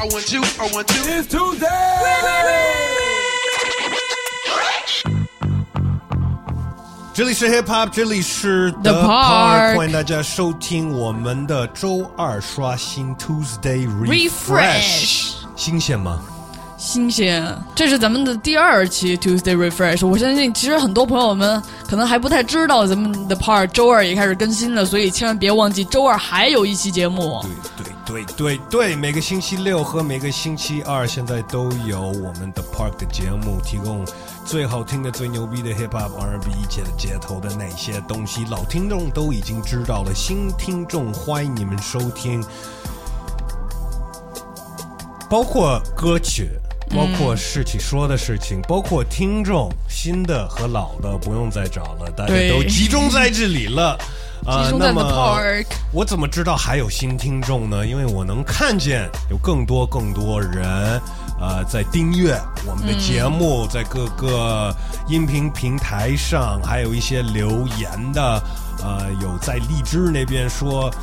I want to, I want to. It's Tuesday. 这里是 Hip Hop，这里是 The Park 欢迎大家收听我们的周二刷新 Tuesday Refresh 新鲜吗？ 新鲜，这是咱们的第二期 Tuesday Refresh。我相信，其实很多朋友们可能还不太知道咱们的 Part 周二也开始更新了，所以千万别忘记周二还有一期节目。对对对对对，每个星期六和每个星期二现在都有我们的 Park 的节目，提供最好听的、最牛逼的 Hip Hop、R&B 一切的街头的那些东西，老听众都已经知道了，新听众欢迎你们收听，包括歌曲。包括事情说的事情，包括听众新的和老的不用再找了，大家都集中在这里了。啊那么我怎么知道还有新听众呢？因为我能看见有更多更多人，呃，在订阅我们的节目，在各个音频平台上，还有一些留言的，呃，有在荔枝那边说。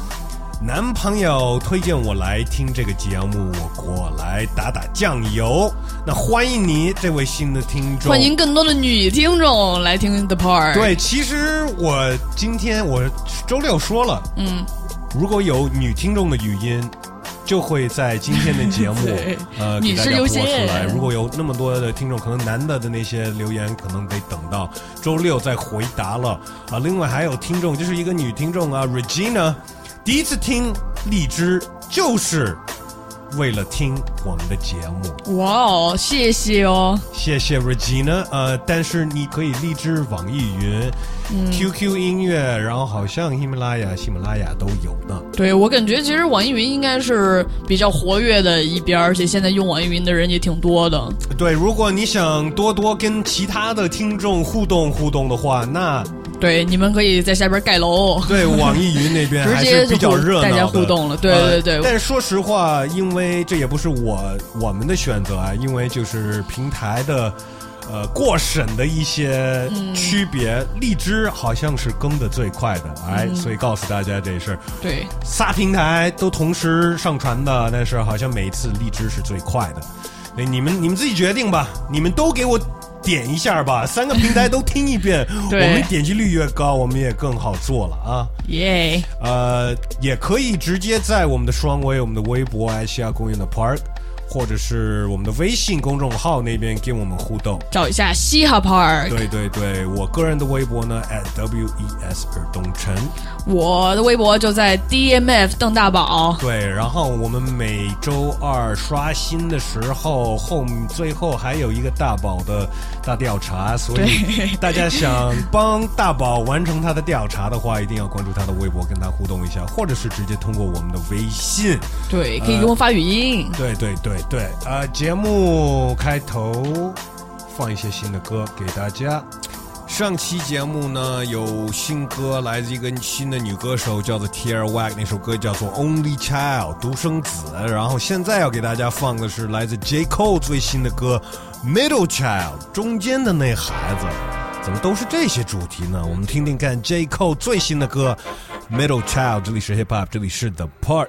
男朋友推荐我来听这个节目，我过来打打酱油。那欢迎你，这位新的听众，欢迎更多的女听众来听 The Part。对，其实我今天我周六说了，嗯，如果有女听众的语音，就会在今天的节目 呃给大家播出来。如果有那么多的听众，可能男的的那些留言，可能得等到周六再回答了啊。另外还有听众，就是一个女听众啊，Regina，第一次听荔枝就是为了听我们的节目。哇哦，谢谢哦。谢谢 Regina，呃，但是你可以荔枝、网易云、QQ 嗯音乐，然后好像喜马拉雅、喜马拉雅都有呢。对我感觉，其实网易云应该是比较活跃的一边，而且现在用网易云的人也挺多的。对，如果你想多多跟其他的听众互动互动的话，那对，你们可以在下边盖楼。对网易云那边还直接是比较热闹的，大家互动了对呃对对但是说实话，因为这也不是我我们的选择啊，因为就是平台的。呃，过审的一些嗯区别，荔枝好像是更的最快的，哎，所以告诉大家这事儿。对，仨平台都同时上传的，但是好像每次荔枝是最快的。那，你们你们自己决定吧，你们都给我点一下吧，三个平台都听一遍，我们点击率越高，我们也更好做了啊。耶、呃，也可以直接在我们的双微、我们的微博爱西亚公园的 Park，或者是我们的微信公众号那边跟我们互动。找一下嘻哈 Park。对对对，我个人的微博呢，at w e s 尔东晨。我的微博就在 DMF 邓大宝。对，然后我们每周二刷新的时候，后最后还有一个大宝的大调查，所以大家想帮大宝完成他的调查的话，一定要关注他的微博，跟他互动一下，或者是直接通过我们的微信。对，可以给我发语音。对对对对，呃，节目开头放一些新的歌给大家。上期节目呢有新歌，来自一个新的女歌手，叫做 Tierra Whack，那首歌叫做 Only Child 独生子。然后现在要给大家放的是来自 J Cole 最新的歌 Middle Child 中间的那孩子。怎么都是这些主题呢？我们听听看 J Cole 最新的歌 Middle Child。这里是 Hip Hop，这里是 The Park。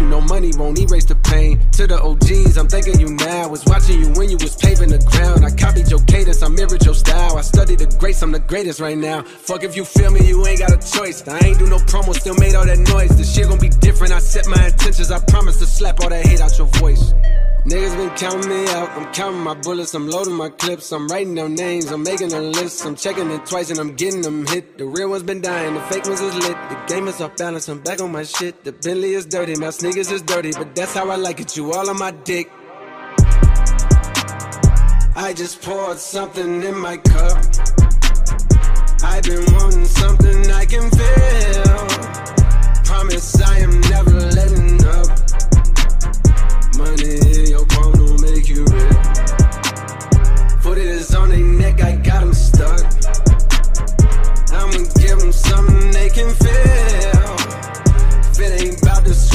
you know money won't erase the pain. To the OGs, I'm thanking you now. Was watching you when you was paving the ground. I copied your cadence. I mirrored your style. I studied the greats. I'm the greatest right now. Fuck if you feel me, you ain't got a choice. I ain't do no promo, still made all that noise. The shit gon' be different. I set my intentions. I promise to slap all that hate out your voice. Niggas been counting me out. I'm counting my bullets. I'm loading my clips. I'm writing down names. I'm making a list. I'm checking it twice and I'm getting them hit. The real ones been dying. The fake ones is lit. The game is off balance. I'm back on my shit. The Bentley is dirty. My sneakers is dirty. But that's how I like it. You all on my dick. I just poured something in my cup. I've been wanting something I can feel. Promise I am never letting up. Money in your palm don't make you real. Foot is on their neck, I got them stuck. I'ma give them something they can feel.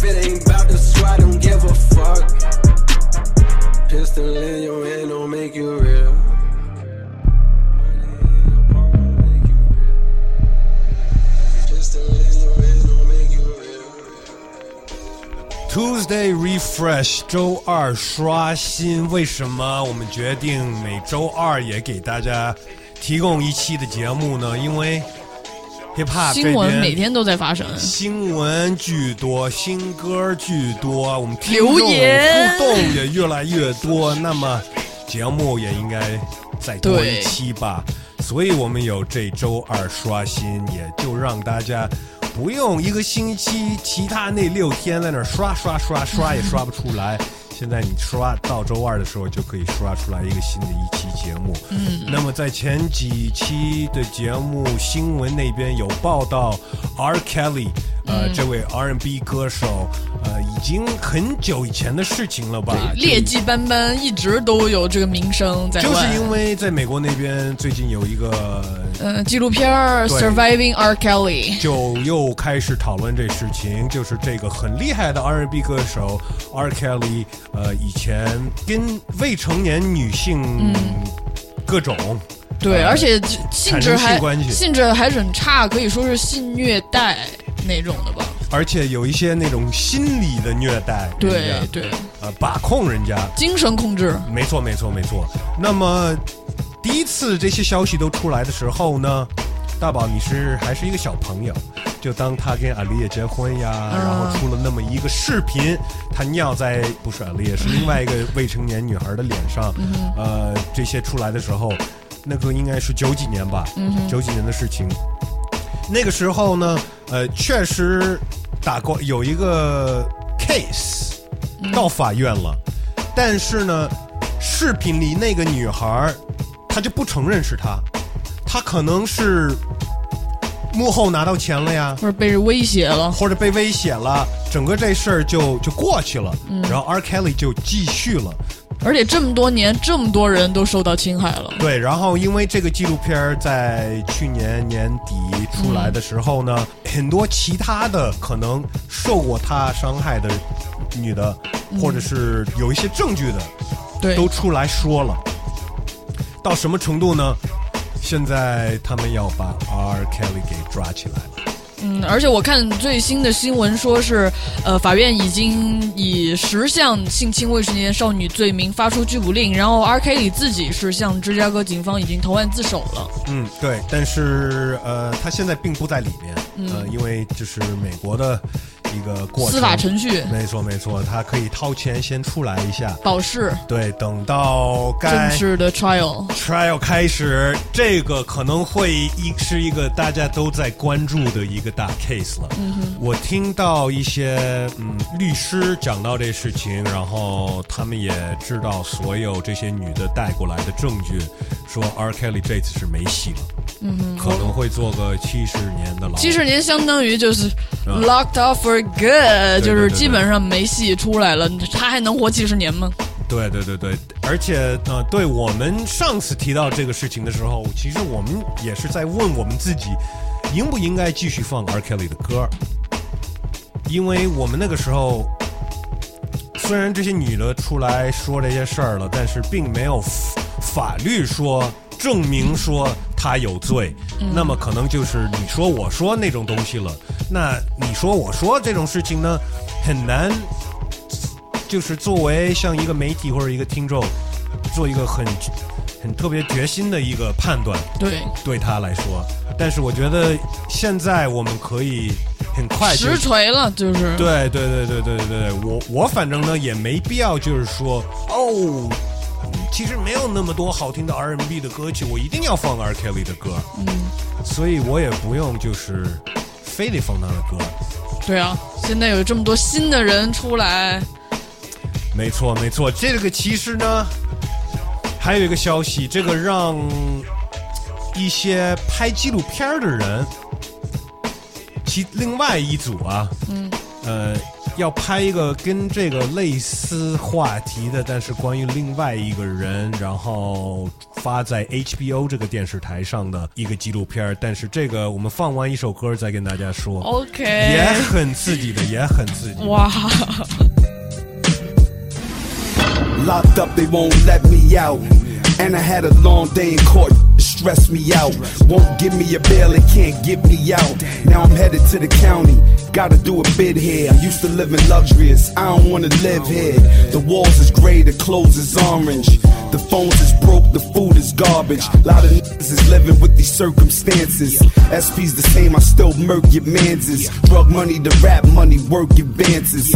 If it ain't about the squad, don't give a fuck. Pistol in your hand don't make you real. Pistol in your hand don't make you real. Tuesday Refresh，周二刷新。为什么我们决定每周二也给大家提供一期的节目呢？因为 hop 这新闻每天都在发生。新闻巨多，新歌巨多，我们听留众言互动也越来越多，那么节目也应该再多一期吧。所以我们有这周二刷新，也就让大家不用一个星期，其他那六天在那刷刷刷刷也刷不出来。现在你刷到周二的时候，就可以刷出来一个新的一期节目。嗯，那么在前几期的节目新闻那边有报道，R. Kelly，呃，这位 R&B 歌手，呃，已经很久以前的事情了吧？劣迹斑斑，一直都有这个名声在就是。因为在美国那边最近有一个嗯，纪录片 Surviving R. Kelly》。就又开始讨论这事情，就是这个很厉害的 R&B 歌手 R. Kelly，呃，以前跟未成年女性各种、对，呃而且性质还性关系性质还很差，可以说是性虐待那种的吧。而且有一些那种心理的虐待，对对，呃，把控人家，精神控制。没错没错没错。那么第一次这些消息都出来的时候呢，大宝你是还是一个小朋友，就当他跟阿丽叶结婚呀，嗯然后出了那么一个视频，他尿在不是阿丽叶，是另外一个未成年女孩的脸上，嗯呃，这些出来的时候，那个应该是九几年吧，嗯九几年的事情。那个时候呢，呃，确实打过有一个 case 到法院了，但是呢，视频里那个女孩儿她就不承认是她，她可能是幕后拿到钱了呀，或者被人威胁了，或者被威胁了，整个这事儿就就过去了，嗯。然后 R Kelly 就继续了。而且这么多年，这么多人都受到侵害了。对，然后因为这个纪录片在去年年底出来的时候呢，很多其他的可能受过他伤害的女的，或者是有一些证据的，对，都出来说了。到什么程度呢？现在他们要把 R Kelly 给抓起来了。嗯，而且我看最新的新闻说是，呃，法院已经以十项性侵未成年少女罪名发出拘捕令，然后 R K 里自己是向芝加哥警方已经投案自首了。嗯，对，但是呃，他现在并不在里面，呃，因为就是美国的一个过程。司法程序没错没错，他可以掏钱先出来一下，保释，对，等到该正式的 trial。trial 开始，这个可能会一是一个大家都在关注的一个大 case 了。嗯我听到一些嗯律师讲到这事情，然后他们也知道所有这些女的带过来的证据，说 R Kelly 这次是没戏了。嗯可能会做个七十年的牢。七十年相当于就是啊 locked up for good，就是基本上没戏出来了，他还能活几十年吗？对对对对，而且呃，对我们上次提到这个事情的时候，其实我们也是在问我们自己，应不应该继续放 R Kelly 的歌？因为我们那个时候，虽然这些女的出来说这些事儿了，但是并没有法法律说证明说他有罪，那么可能就是你说我说那种东西了。那你说我说这种事情呢，很难就是作为像一个媒体或者一个听众，做一个很很特别决心的一个判断，对，对他来说。但是我觉得现在我们可以很快实锤了，就是对对对对对对对，我我反正呢也没必要就是说哦，其实没有那么多好听的 R&B 的歌曲，我一定要放 R Kelly 的歌，嗯，所以我也不用就是非得放他的歌。对啊，现在有这么多新的人出来，没错，没错，这个其实呢，还有一个消息，这个让一些拍纪录片的人，其另外一组啊，嗯，呃，要拍一个跟这个类似话题的，但是关于另外一个人，然后发在 HBO 这个电视台上的一个纪录片，但是这个我们放完一首歌再跟大家说。OK，也很刺激的，也很刺激。哇，Locked up, they won't let me out. And I had a long day in court, stress me out. Won't give me a bail, they can't get me out. Now I'm headed to the county, gotta do a bid here. I'm used to living luxurious, I don't wanna live here. The walls is gray, the clothes is orange. The phones is broke, the food is garbage. A Lot of niggas is living with these circumstances. SP's the same, I still murk your manses. Drug money, the rap money, work advances.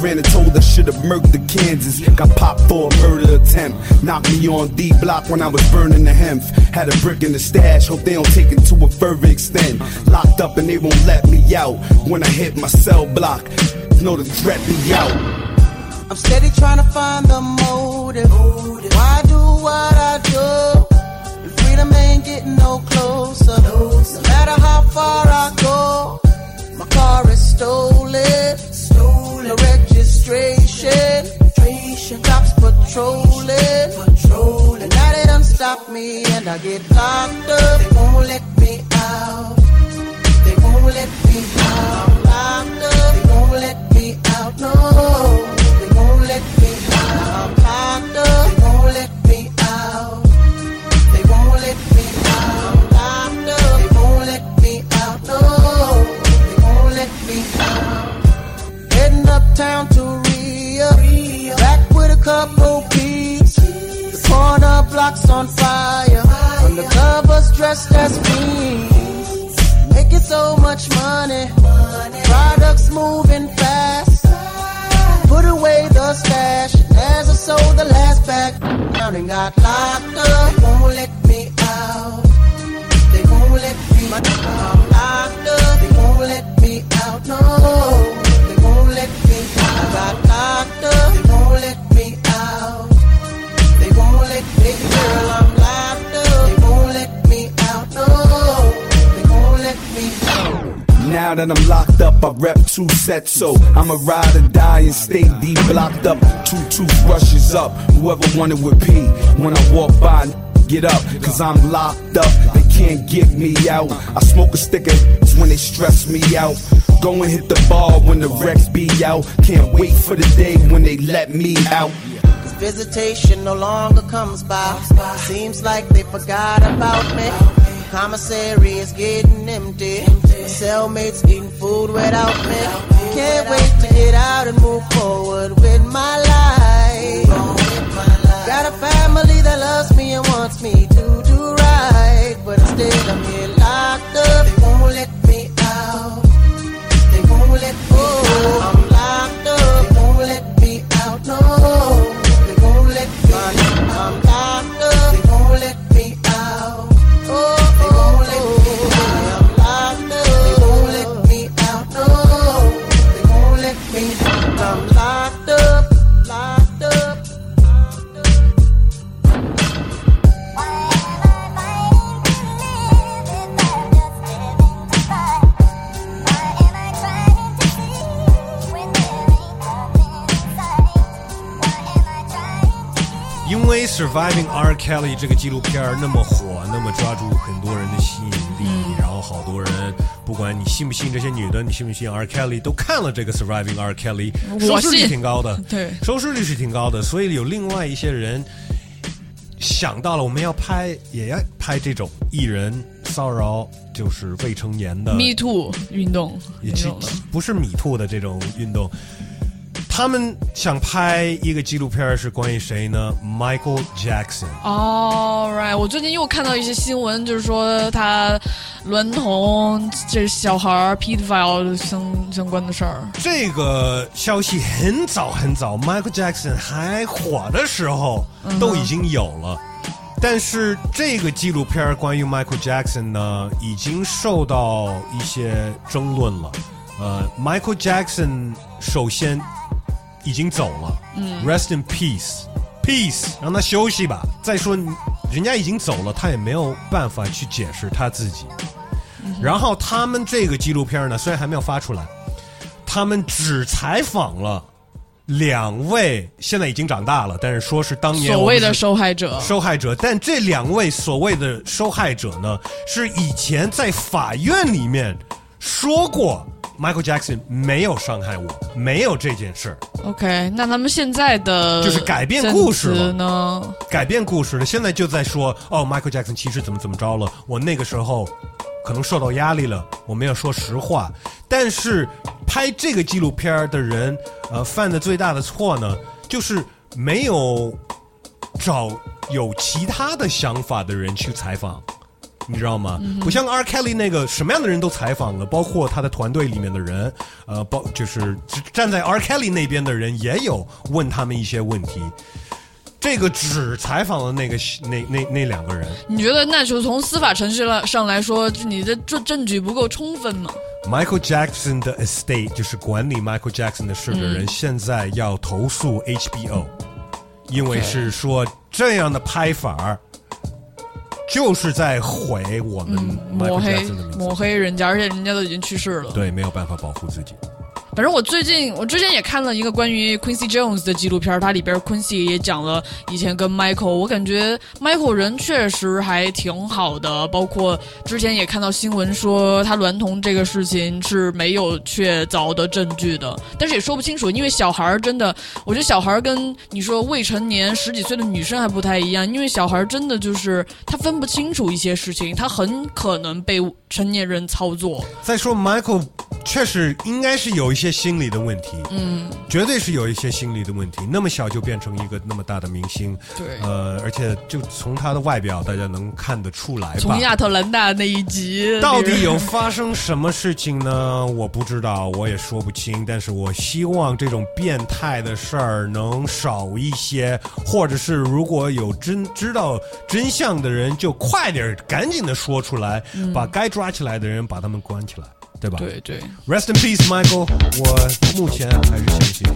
Ran and told I should've murked the Kansas. Got popped for a murder attempt. Knocked me on D block when I was burning the hemp. Had a brick in the stash, hope they don't take it to a further extent. Locked up and they won't let me out. When I hit my cell block, know the threat be out. I'm steady trying to find the motive. Why do what I do? And freedom ain't getting no closer. No matter how far I go, my car is stolen. Patrolling. Patrolling. Now they done stop me and I get locked up. They won't let me out. They won't let me out. I'm locked up. They won't let me out. No. They won't let me out. Locked up. They won't let me out. They won't let me out. I'm locked up. They won't let me out. No. They won't let me out. Heading uptown to couple peeps. The corner blocks on fire. Undercovers dressed as queens. Making so much money. Products moving fast. Put away the stash. As I sold the last bag down and got locked up. They won't let me out. They won't let me out. That I'm locked up, I rep two sets, so I'ma ride or die and stay deep blocked up. Two toothbrushes up, whoever wanted with P. When I walk by, get up, cause I'm locked up. They can't get me out. I smoke a stick of when they stress me out. Go and hit the bar when the Rex be out. Can't wait for the day when they let me out. Cause visitation no longer comes by. Seems like they forgot about me. Commissary is getting empty. Cellmates eating food without me. Can't wait to get out and move forward with my life. Got a family that loves me and wants me to do right. But instead I'm here locked up. They won't let Surviving R. Kelly》这个纪录片那么火，那么抓住很多人的吸引力，然后好多人，不管你信不信这些女的，你信不信 R. Kelly，都看了这个《Surviving R. Kelly》，收视率挺高的，对收视率是挺高的，所以有另外一些人想到了，我们要拍，也要拍这种艺人骚扰，就是未成年的 Me Too 运动也其。不是米兔的这种运动。他们想拍一个纪录片，是关于谁呢？Michael Jackson。All right，我最近又看到一些新闻，就是说他娈童这小孩儿 pedophile 相相关的事儿。这个消息很早很早，Michael Jackson 还火的时候都已经有了。但是这个纪录片关于 Michael Jackson 呢，已经受到一些争论了。呃，Michael Jackson 首先已经走了，嗯，Rest in peace，peace，让他休息吧。再说，人家已经走了，他也没有办法去解释他自己。然后他们这个纪录片呢，虽然还没有发出来，他们只采访了两位，现在已经长大了，但是说是当年所谓的受害者，受害者，但这两位所谓的受害者呢，是以前在法院里面说过，Michael Jackson 没有伤害我，没有这件事儿，OK，那他们现在的就是改变故事了呢？改变故事了。现在就在说，哦，Michael Jackson 其实怎么怎么着了，我那个时候可能受到压力了，我没有说实话。但是拍这个纪录片儿的人，呃，犯的最大的错呢，就是没有找有其他的想法的人去采访。你知道吗？不像 R. Kelly 那个什么样的人都采访了，包括他的团队里面的人，呃，包就是站在 R. Kelly 那边的人也有问他们一些问题。这个只采访了那个那那那两个人。你觉得那就从司法程序了上来说，你的证证据不够充分吗？Michael Jackson 的 estate 就是管理 Michael Jackson 的事的人，现在要投诉 HBO，因为是说这样的拍法儿就是在毁我们抹黑。抹黑人家，而且人家都已经去世了。对，没有办法保护自己。反正我最近，我之前也看了一个关于 Quincy Jones 的纪录片，它里边 Quincy 也讲了以前跟 Michael，我感觉 Michael 人确实还挺好的，包括之前也看到新闻说他娈童这个事情是没有确凿的证据的，但是也说不清楚，因为小孩儿真的，我觉得小孩儿跟你说未成年十几岁的女生还不太一样，因为小孩儿真的就是他分不清楚一些事情，他很可能被成年人操作。再说 Michael 确实应该是有一些心理的问题，嗯，绝对是有一些心理的问题。那么小就变成一个那么大的明星，对呃，而且就从他的外表，大家能看得出来吧从。亚特兰大那一集，到底有发生什么事情呢？我不知道，我也说不清。但是我希望这种变态的事儿能少一些，或者是如果有真知道真相的人，就快点赶紧的说出来，把该抓起来的人把他们关起来，对吧？对对。 Rest in peace, Michael。我目前还是相信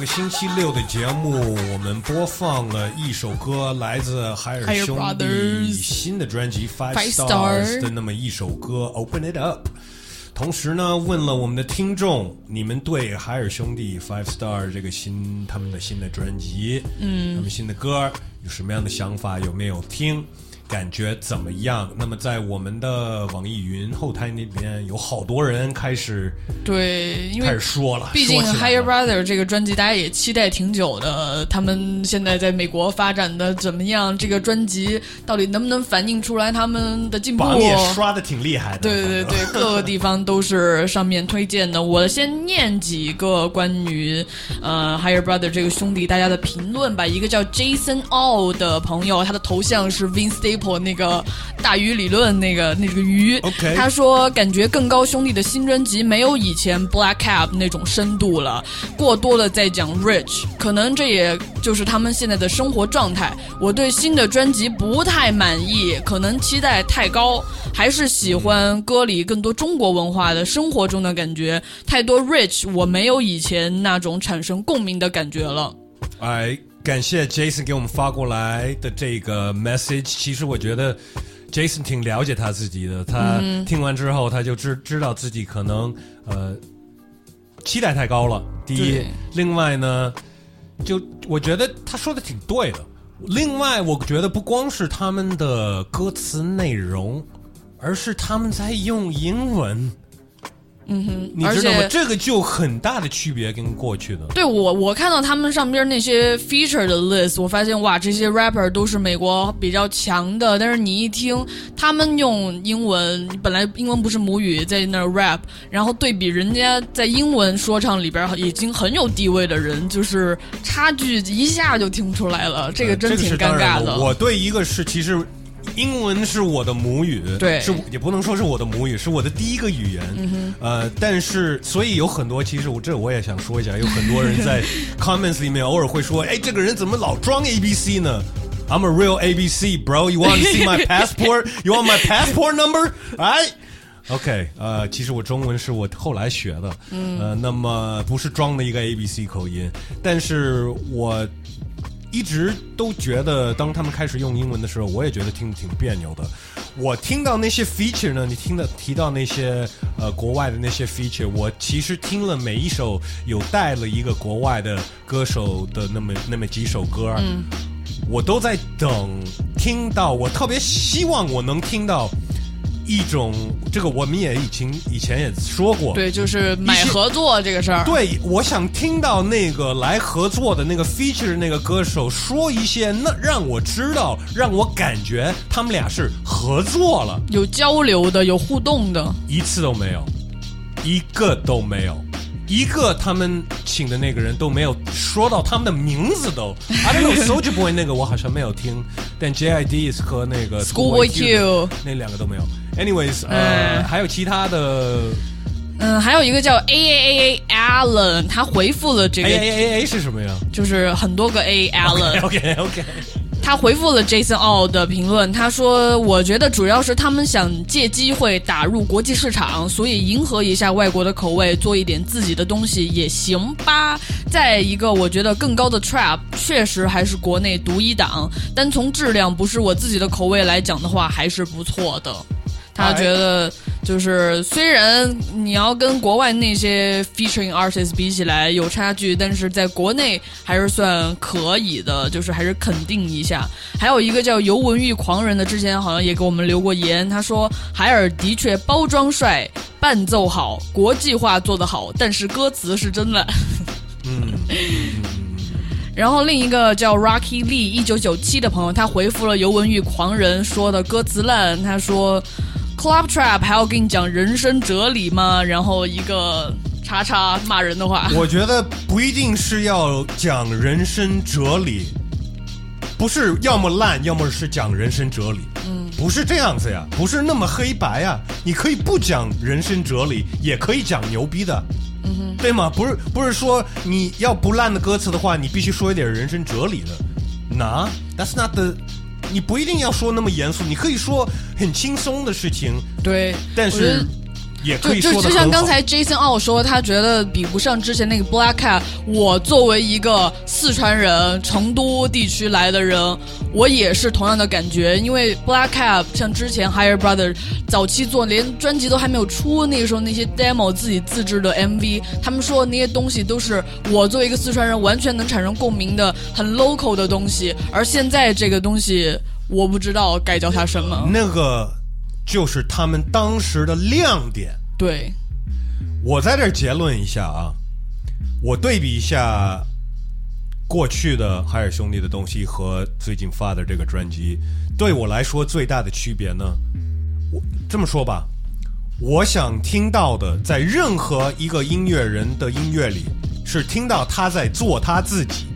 个星期六的节目，我们播放了一首歌，来自海尔兄弟新的专辑《Five Stars Star》的那么一首歌《Open It Up》。同时呢，问了我们的听众，你们对海尔兄弟 Five Star 这个新他们的新的专辑，嗯，他们新的歌有什么样的想法？有没有听？感觉怎么样？那么在我们的网易云后台那边，有好多人开始对，因为开始说了，毕竟《说起来 Higher 了 Brother》这个专辑大家也期待挺久的，他们现在在美国发展的怎么样？这个专辑到底能不能反映出来他们的进步？榜也刷的挺厉害的。对对对，各个地方都是上面推荐的。我先念几个关于呃 Higher Brother 这个兄弟大家的评论吧。一个叫 Jason All 的朋友，他的头像是 Vince Staple 那个大鱼理论那个那个鱼。OK 他说感觉更高兄弟的新专辑没有以前 Black Cap 那种深度了，过多的在讲 Rich，可能这也就是他们现在的生活状态。我对新的专辑不太满意，可能期待太高，还是喜欢歌里更多中国文化的生活中的感觉。太多 Rich，我没有以前那种产生共鸣的感觉了。哎，感谢 Jason 给我们发过来的这个 message。其实我觉得 Jason 挺了解他自己的，他嗯听完之后他就知知道自己可能呃期待太高了。第一，另外呢，就我觉得他说的挺对的。另外，我觉得不光是他们的歌词内容，而是他们在用英文。嗯哼，你知道吗而且？这个就很大的区别跟过去的。对我，我看到他们上边那些 feature 的 list，我发现哇，这些 rapper 都是美国比较强的。但是你一听他们用英文，本来英文不是母语，在那 rap，然后对比人家在英文说唱里边已经很有地位的人，就是差距一下就听出来了，这个真挺尴尬。的。我对一个是其实。英文是我的母语，对是也不能说是我的母语，是我的第一个语言。嗯呃，但是所以有很多，其实我这我也想说一下，有很多人在 comments 里面偶尔会说，哎，这个人怎么老装 A B C 呢？I'm a real A B C, bro. You want to see my passport? You want my passport number? Right? OK，呃，其实我中文是我后来学的，呃，那么不是装的一个 A B C 口音，但是我一直都觉得，当他们开始用英文的时候，我也觉得听挺别扭的。我听到那些 feature 呢，你听的提到那些呃国外的那些 feature，我其实听了每一首有带了一个国外的歌手的那么那么几首歌，嗯，我都在等听到，我特别希望我能听到一种这个，我们也以前以前也说过，对，就是买合作这个事儿。对，我想听到那个来合作的那个 feature 那个歌手说一些，那让我知道，让我感觉他们俩是合作了，有交流的，有互动的。一次都没有，一个都没有。一个他们请的那个人都没有说到他们的名字都，I don't know Soldier Boy 那个我好像没有听，但 JID 和那个 Schoolboy Q 那两个都没有。Anyways，呃，嗯还有其他的嗯，还有一个叫 A A A A Allen，他回复了这个 A A A A 是什么呀就是很多个 A Allen，？OK OK，他回复了 Jason All 的评论，他说：“我觉得主要是他们想借机会打入国际市场，所以迎合一下外国的口味，做一点自己的东西也行吧。再一个，我觉得更高的 Trap 确实还是国内独一档，单从质量不是我自己的口味来讲的话，还是不错的。”他觉得就是虽然你要跟国外那些 featuring artists 比起来有差距，但是在国内还是算可以的，就是还是肯定一下。还有一个叫尤文玉狂人的，之前好像也给我们留过言，他说海尔的确包装帅，伴奏好，国际化做得好，但是歌词是真的。嗯。然后另一个叫 Rocky Lee 一九九七的朋友，他回复了尤文玉狂人说的歌词烂，他说 Club Trap 还要跟你讲人生哲理吗？然后一个叉叉骂人的话，我觉得不一定是要讲人生哲理，不是要么烂，要么是讲人生哲理。嗯，不是这样子呀，不是那么黑白呀。你可以不讲人生哲理，也可以讲牛逼的。嗯哼，对吗？不是不是说你要不烂的歌词的话，你必须说一点人生哲理的。那、that's not the。你不一定要说那么严肃，你可以说很轻松的事情，对，但是也可就就像刚才 Jason 奥说，他觉得比不上之前那个 Black Cat。我作为一个四川人，成都地区来的人，我也是同样的感觉。因为 Black Cat 像之前 Higher Brother 早期做，连专辑都还没有出，那个时候那些 demo 自己自制的 MV，他们说那些东西都是我作为一个四川人完全能产生共鸣的很 local 的东西。而现在这个东西，我不知道该叫它什么。那个就是他们当时的亮点。对，我在这儿结论一下啊，我对比一下过去的海尔兄弟的东西和最近发的这个专辑，对我来说最大的区别呢，我这么说吧，我想听到的，在任何一个音乐人的音乐里，是听到他在做他自己。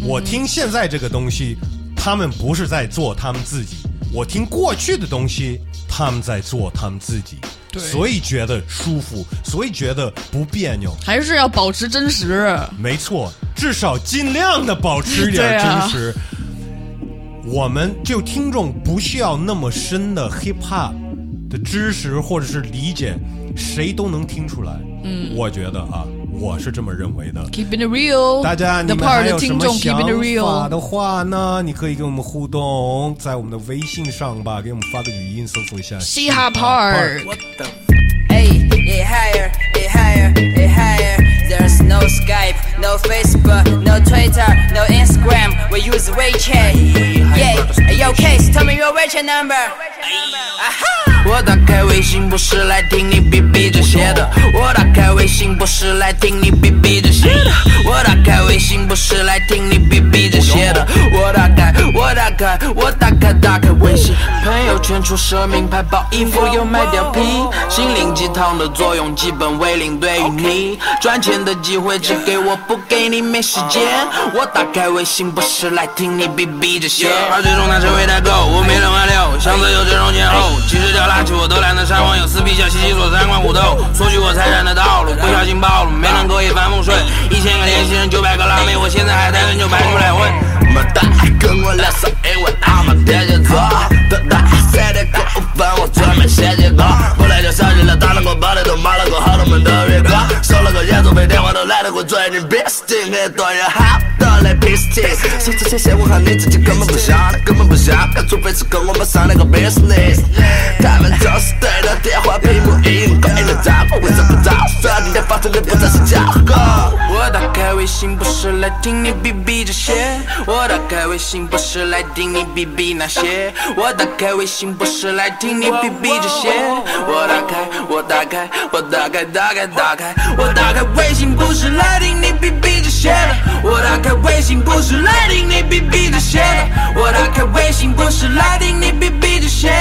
我听现在这个东西，他们不是在做他们自己；我听过去的东西，他们在做他们自己。所以觉得舒服，所以觉得不别扭。还是要保持真实。没错，至少尽量的保持一点真实。我们就听众不需要那么深的 hip hop 的知识或者是理解，谁都能听出来。嗯，我觉得啊，我是这么认为的。Keeping it real，大家，你们还有什么的听众想法 real，的话呢？你可以跟我们互动，在我们的微信上吧，给我们发个语音，搜索一下嘻哈 Part。Hey, it higher, it higher, it higher. There's no Skype, no Facebook, no Twitter, no Instagram. We use WeChat. Yeah, hey, yo, Case, tell me your WeChat number. 我打开微信不是来听你逼逼这些的，我打开微信不是来听你逼逼这些的，我打开微信不是来听你逼逼这些的，我打开，我打开，我打开，打开微信，朋友圈出奢名牌包衣服又买貂皮，心灵鸡汤的作用基本为零，对于你赚钱的机会只给我不给你没时间，我打开微信不是来听你逼逼这些，而最终他成为代购，我没人挽留，想自由这种前后，其实掉拿起我都懒得删网友撕逼叫西西索三观虎斗，索取我财产的道路，不小心暴露，没能够一帆风顺，一千个联系人九百个辣妹，我现在还单身就排出来混。么大，跟我聊上一晚，阿妈天蝎座，多大，三点过五分我专门写几个，后来就想起了打了个包的都骂了个好多门的月光，收了个演奏费电话都懒得给我追你 b e s t 很多人好的来 p i s t 说这些闲话你自己根本不想，根本不想，除非是跟我们商量个 business，他们总是对着电话屏幕音勾引的招呼，我找不着，说你的发出的不再是假话。我打开微信不是来听你逼逼这些，我打开微信不是来听你逼逼那些，我打开微信不是来听你逼逼这些，我打开，我打开，我打开，打开，打开，我打开微信不是来听你逼逼这些的，我打开微信不是来听你逼逼这些的，我打开微信不是来听你逼逼这些的，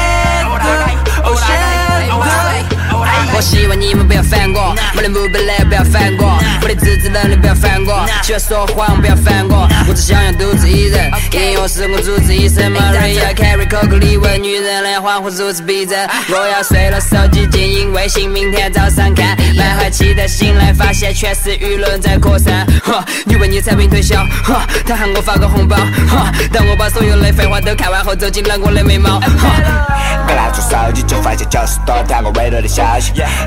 哦 shit。我希望你们不要烦我，我的目标来不要烦我，我的自制能力不要烦我，喜欢说谎不要烦我，我只想要独自一人，音乐是我主治医生。Maria Carey 口口里问女人的恍惚如此逼真，我要睡了，手机静音微信，明天早上看，满怀期待醒来发现全是舆论在扩散。哈，你为你产品推销，哈，他喊我发个红包，哈，当我把所有的废话都看完后，走进了我的眉毛，哈。刚拿出手机就发现九十多条我未读的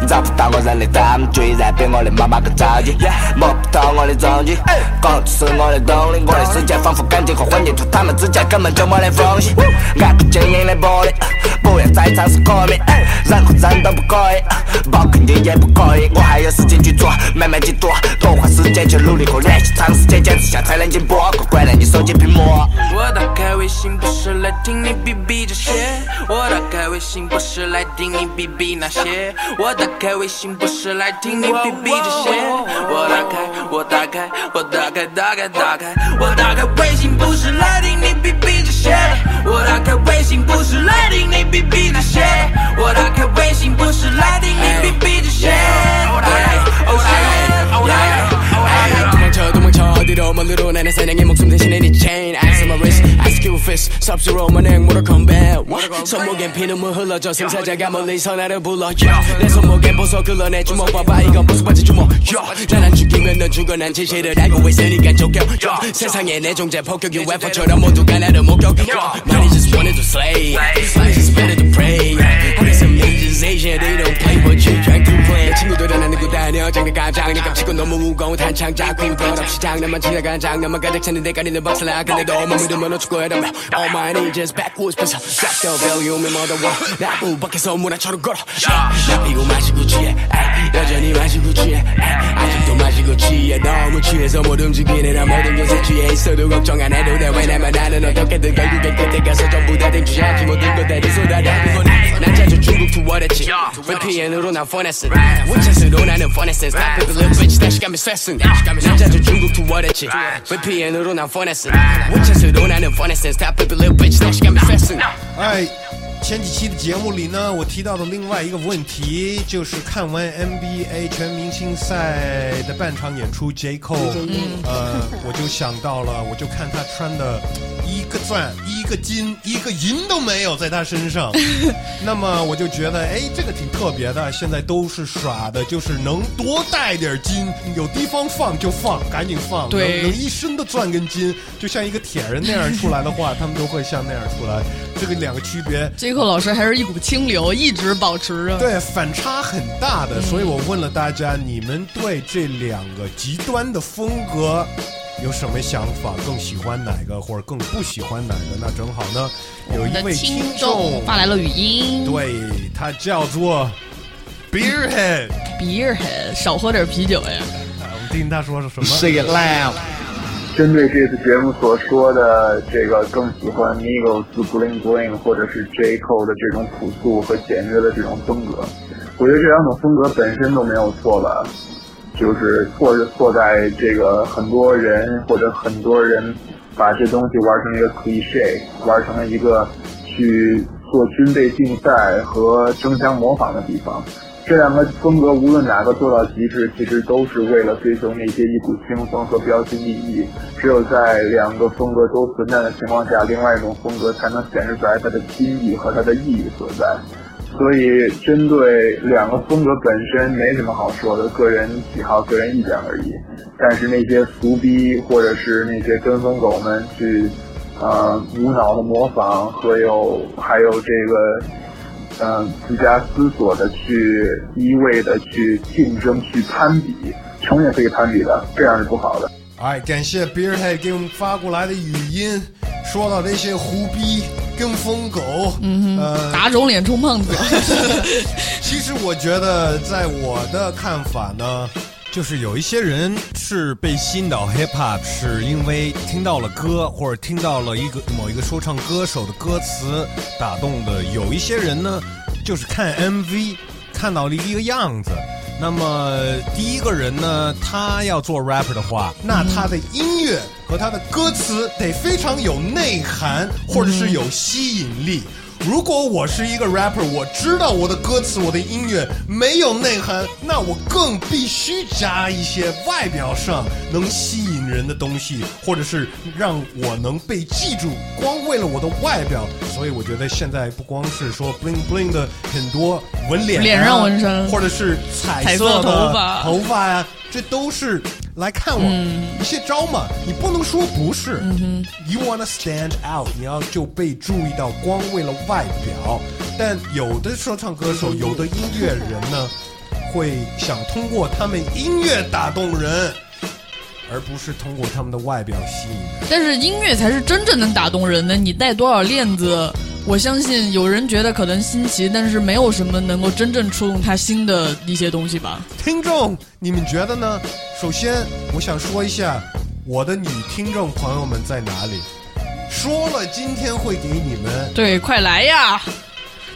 找不到我人的他们居然比我的妈妈更着急，摸不透我的踪迹，工作是我的动力，我的世界仿佛钢筋和混凝土，他们之间根本就没得缝隙。爱不坚硬的玻璃，不要再尝试革命，任何人都不可以，包括你也不可以。我还有事情去做，慢慢去做，多花时间去努力和练习，长时间坚持下才能进步，快关了你手机屏幕。我打开微信不是来听你逼逼这些，我打开微信不是来听你逼逼那些，我打开微信不是来听你 bb 这些。我打开我打开我打开打开打开我打开微信不是来听你 bb 这些。我打开微信不是来听你 bb 这些。我打开微信不是来听你 bb 这些。All day all night 어디로 멀리로 나는 사냥의 목숨 대신에 네 chain Ice on my wrist, ice cube fist Sub-Zero 만행 Mortal Kombat 손목엔 피눈물 흘러져 승사자가 멀리서 나를 불러 yeah. 내 손목엔 보석 흘러 내 주먹 봐봐 이건 보석받이 주먹 yeah. 난안 죽이면 넌 죽어 난 진실을 알고 있으니까 족겨 yeah. 세상에 내 존재 폭격 UFO처럼 모두가 나를 목격 yeah. Money just wanted to slay Money just wanted to pray I got some ninjas Asian they don't play but you trying to 친구들은 안 듣고 다녀. 장난감 장난감 치고 너무 무거운 잡고 것 없이 장난만 지나간 장난만 가득 차는 데까리는 박살나 근데도 못 믿으면 어쩌고 해라 All my needs backwards. 뺏어 Drop the volume more 나무 밖에서 문화처럼 걸어. 나 피고 마시고 취해. 여전히 마시고 취해. 아직도 마시고 취해. 너무 취해서 못 움직이네 나 모든 것에 취해 있어도 걱정 안 해도 돼. 왜냐면 나는 어떻게든 결국엔 끝에 가서 전부 다 댕취하지 모든 것들을 쏟아내고 난 자주 중국 투어했지 VPN으로 난 폰했음 우체수로 나는 폰했음 Stop it little bitch 다시 가면 쐈음 난 자주 중국 투어했지 VPN으로 난 폰했음 우체수로 나는 폰했음 Stop it little bitch 다시 가면 쐈음 哎， 前几期的节目里呢，我提到的另外一个问题就是看完 NBA 全明星赛的半场演出，J Cole，呃，我就想到了，我就看他穿的一个钻、一个金、一个银都没有在他身上，那么我就觉得，哎，这个挺特别的。现在都是耍的，就是能多带点金，有地方放就放，赶紧放。对能能一身的钻跟金，就像一个铁人那样出来的话，他们都会像那样出来。这个两个区别，克老师还是一股清流，一直保持着。对，反差很大的，所以我问了大家，你们对这两个极端的风格有什么想法？更喜欢哪个，或者更不喜欢哪个？那正好呢，有一位听众众，发来了语音，对他叫做 Beerhead，比尔很少喝点啤酒呀。我们听听他说是什么。Say it loud. 针对这次节目所说的这个，更喜欢 Migos Bling Bling 或者是 J Cole 的这种朴素和简约的这种风格。我觉得这两种风格本身都没有错吧，就是错是错在这个很多人或者很多人把这东西玩成一个 cliche，玩成了一个去做军备竞赛和争相模仿的地方。这两个风格无论哪个做到极致，其实都是为了追求那些一股清风和标新立异。只有在两个风格都存在的情况下，另外一种风格才能显示出来它的新意和它的意义所在。所以，针对两个风格本身没什么好说的，个人喜好、个人意见而已。但是那些俗逼或者是那些跟风狗们去，呃，无脑的模仿和有还有这个。嗯，自家思索的去一味的去竞争、去攀比，穷也可以攀比的，这样是不好的。哎，感谢 b e a r h e a d 给我们发过来的语音，说到这些胡逼跟疯狗，嗯呃，打肿脸充胖子，其实我觉得，在我的看法呢，就是有一些人是被吸引到 hip hop，是因为听到了歌或者听到了一个某一个说唱歌手的歌词打动的；有一些人呢，就是看 MV 看到了一个样子。那么第一个人呢，他要做 rapper 的话，那他的音乐和他的歌词得非常有内涵，或者是有吸引力。如果我是一个 rapper，我知道我的歌词、我的音乐没有内涵，那我更必须加一些外表上能吸引人的东西，或者是让我能被记住。光为了我的外表，所以我觉得现在不光是说 bling bling 的很多纹脸、啊、脸上纹身或者是彩彩色头发头发呀、这都是来看我、一些招嘛。你不能说不是。You wanna stand out，你要就被注意到，光为了外表。但有的说唱歌手，有的音乐人呢，会想通过他们音乐打动人，而不是通过他们的外表吸引人。但是音乐才是真正能打动人的。你戴多少链子，我相信有人觉得可能新奇，但是没有什么能够真正触动他心的一些东西吧。听众，你们觉得呢？首先，我想说一下我的女听众朋友们在哪里。说了今天会给你们，对，快来呀！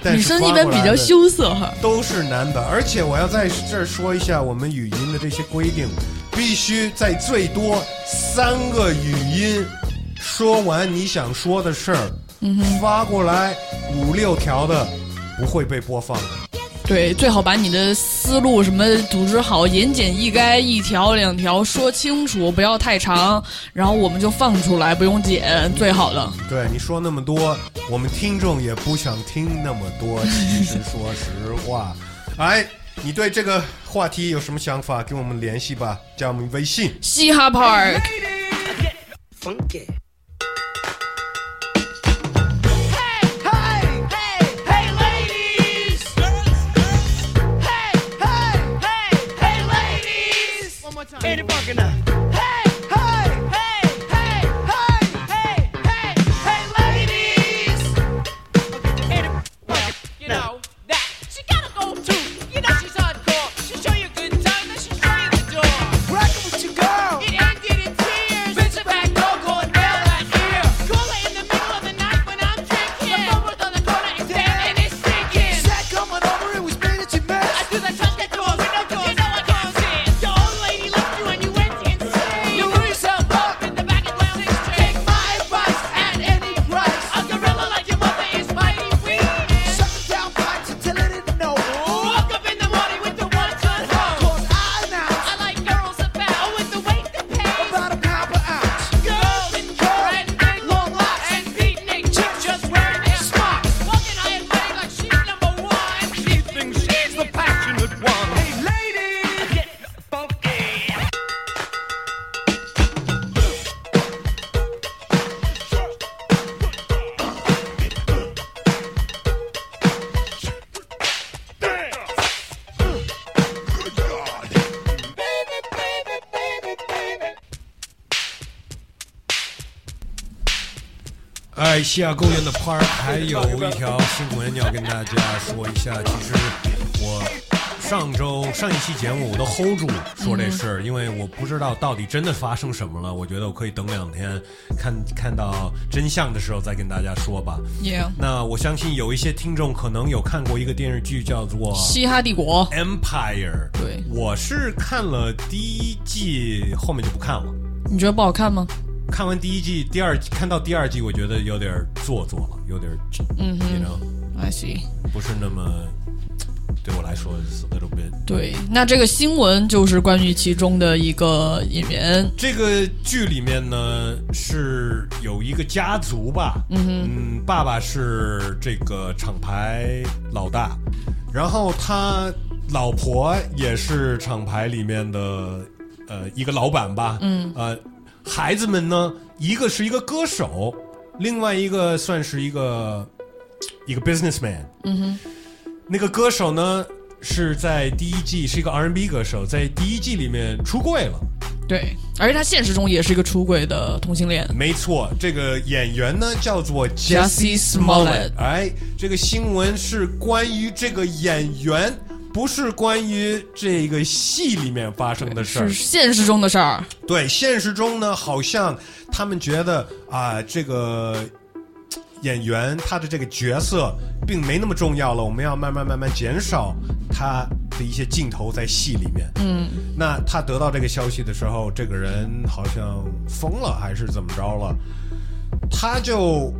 女生一般比较羞涩哈。都是男的，而且我要在这儿说一下我们语音的这些规定，必须在最多三个语音说完你想说的事儿，发过来五六条的不会被播放的。对，最好把你的思路什么组织好，言简意赅，一条两条说清楚，不要太长，然后我们就放出来，不用剪，最好的。对你说那么多，我们听众也不想听那么多。其实说实话，哎，你对这个话题有什么想法？跟我们联系吧，加我们微信。嘻哈 Park，Funky. Ain't it 西亚公园的 park 还有一条新闻要跟大家说一下。其实我上周上一期节目我都 hold 住说这事儿，因为我不知道到底真的发生什么了。我觉得我可以等两天看看到真相的时候再跟大家说吧。那我相信有一些听众可能有看过一个电视剧叫做《嘻哈帝国。Empire》，对我是看了第一季，后面就不看了。你觉得不好看吗？看完第一季，第二看到第二季，我觉得有点做作了，有点，嗯，you know，I see。不是那么对我来说 little bit。对，那这个新闻就是关于其中的一个演员，这个剧里面呢是有一个家族吧，嗯爸爸是这个厂牌老大，然后他老婆也是厂牌里面的呃一个老板吧，嗯，呃，孩子们呢，一个是一个歌手，另外一个算是一个一个 businessman，嗯哼，那个歌手呢是在第一季是一个 R&B 歌手，在第一季里面出柜了。对，而且他现实中也是一个出轨的同性恋。没错，这个演员呢叫做 Jussie Jesse Smollett 哎，这个新闻是关于这个演员，不是关于这个戏里面发生的事儿是。现实中的事儿，对，现实中呢，好像他们觉得啊、这个演员他的这个角色并没那么重要了，我们要慢慢慢慢减少他的一些镜头在戏里面。嗯，那他得到这个消息的时候，这个人好像疯了还是怎么着了？他就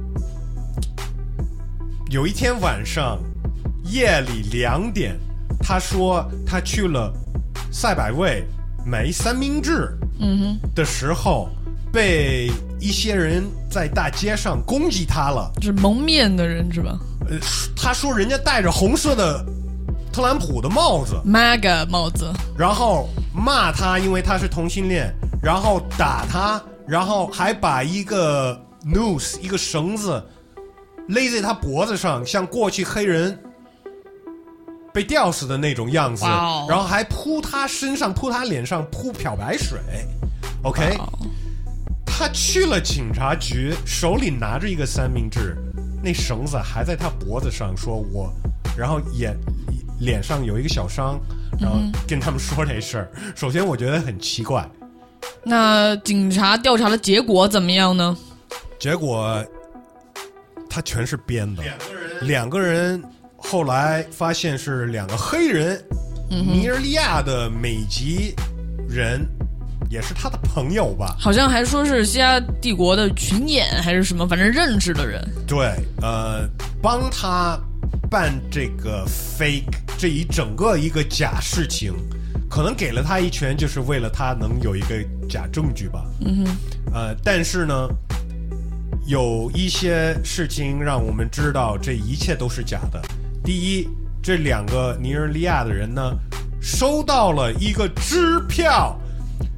有一天晚上夜里两点，他说他去了赛百味买一三明治。嗯哼的时候，被一些人在大街上攻击他了。就是蒙面的人是吧呃，他说人家戴着红色的特朗普的帽子，？MAGA 帽子，然后骂他，因为他是同性恋，然后打他，然后还把一个 noose 一个绳子勒在他脖子上，像过去黑人被吊死的那种样子，哦然后还扑他身上、扑他脸上扑漂白水。OK，、哦他去了警察局，手里拿着一个三明治，那绳子还在他脖子上，说我，然后眼脸上有一个小伤，然后跟他们说这事儿。首先，我觉得很奇怪，那警察调查的结果怎么样呢？结果他全是编的，两个人，两个人后来发现是两个黑人，尼日利亚的美籍人，也是他的朋友吧？好像还说是西亚帝国的群演还是什么，反正认识的人。对，呃，帮他办这个 fake 这一整个一个假事情，可能给了他一拳，就是为了他能有一个假证据吧。嗯哼，呃，但是呢，有一些事情让我们知道这一切都是假的。第一，这两个尼日利亚的人呢，收到了一个支票，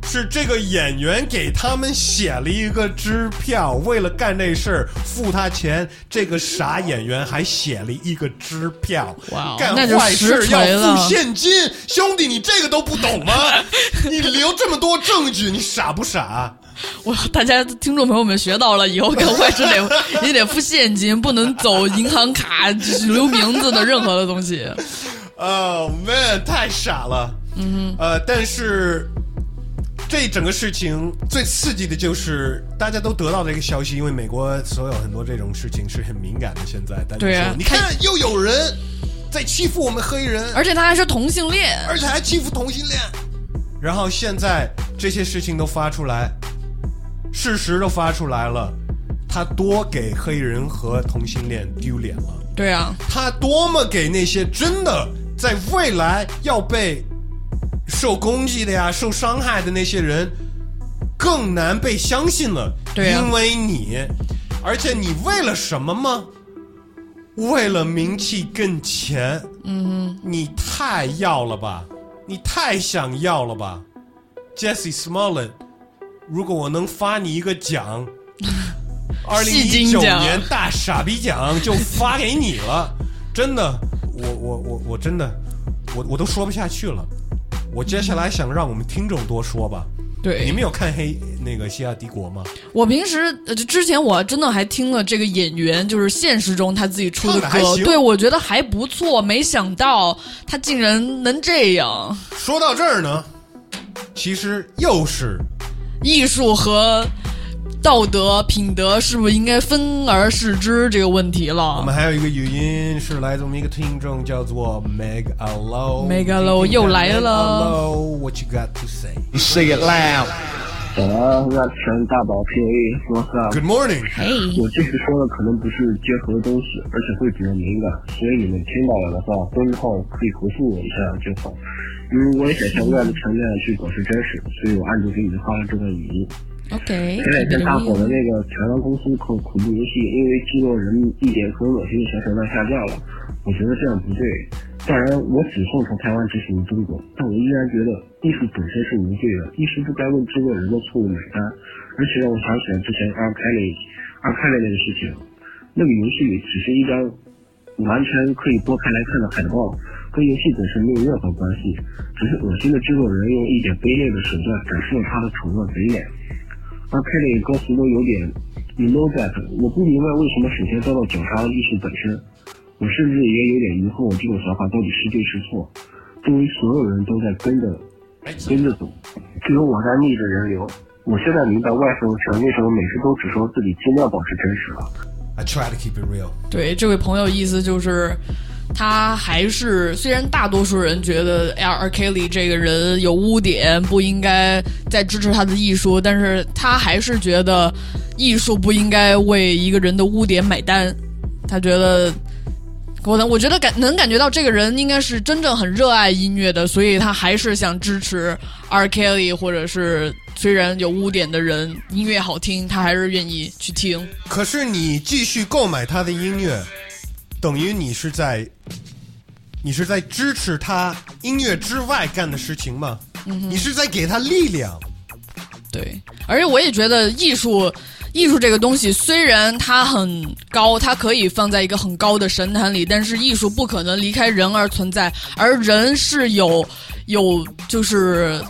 是这个演员给他们写了一个支票，为了干这事儿付他钱。这个傻演员还写了一个支票，干坏事要付现金。兄弟，你这个都不懂吗？你留这么多证据，你傻不傻？我大家听众朋友们学到了，以后干坏事得 也得付现金，不能走银行卡、就是留名字的任何的东西。哦、man，太傻了。嗯呃，但是这整个事情最刺激的就是大家都得到了一个消息，因为美国所有很多这种事情是很敏感的。现在大家对啊，你看又有人在欺负我们黑人，而且他还是同性恋，而且还欺负同性恋。然后现在这些事情都发出来，事实都发出来了，他多给黑人和同性恋丢脸了。对啊，他多么给那些真的在未来要被受攻击的呀、受伤害的那些人更难被相信了。对啊因为你，而且你为了什么吗？为了名气跟钱，嗯，你太要了吧？你太想要了吧，Jesse Smollett？如果我能发你一个奖，二零戏一九年大傻逼奖就发给你了，真的，我我我我真的，我我都说不下去了。我接下来想让我们听众多说吧。对，你们有看黑那个《西亚帝国》吗？我平时呃就之前我真的还听了这个演员，就是现实中他自己出的歌，对我觉得还不错。没想到他竟然能这样，说到这儿呢，其实又是艺术和道德品德是不是应该分而视之这个问题了我们？还有一个语音是来自我们一个听众，叫做 Meg Allo。Meg Allo 又来了 Allo，What you got to say？Say it loud. 早安，亚晨大宝 PA，我操！Good morning。嘿，我这次说的可能不是结合的东西，而且会比较敏感，所以你们听到了的话，婚后可以回复我一下就好。因为我也想向外的层面去表示真实，所以我暗中给你们发了这段语音。OK，前两天大火的那个台湾公司恐恐怖游戏，因为制作人一点很恶心的小手段下架了，我觉得这样不对。当然，我只奉从台湾执行中国，但我依然觉得艺术本身是无罪的，艺术不该为制作人的错误买单。而且让我想起了之前阿开雷阿开雷那个事情，那个游戏里只是一张完全可以拨开来看的海报，跟游戏本身没有任何关系，只是恶心的制作人用一点卑劣的手段展示了他的丑恶嘴脸。而 Kelly 歌词都有点 You know that，我不明白为什么首先遭到绞杀的艺术本身，我甚至也有点疑惑这种想法到底是对是错。周围所有人都在跟着跟着走，只有我在逆着人流。我现在明白外省神为什么每次都只说自己尽量保持真实了。I try to keep it real。对这位朋友意思就是。他还是虽然大多数人觉得 L. R. Kelly 这个人有污点，不应该再支持他的艺术，但是他还是觉得艺术不应该为一个人的污点买单。他觉得，我能我觉得感能感觉到这个人应该是真正很热爱音乐的，所以他还是想支持 R. Kelly，或者是虽然有污点的人，音乐好听，他还是愿意去听。可是你继续购买他的音乐，等于你是在，你是在支持他音乐之外干的事情吗？你是在给他力量。对，而且我也觉得艺术，艺术这个东西虽然它很高，它可以放在一个很高的神坛里，但是艺术不可能离开人而存在，而人是有有就是。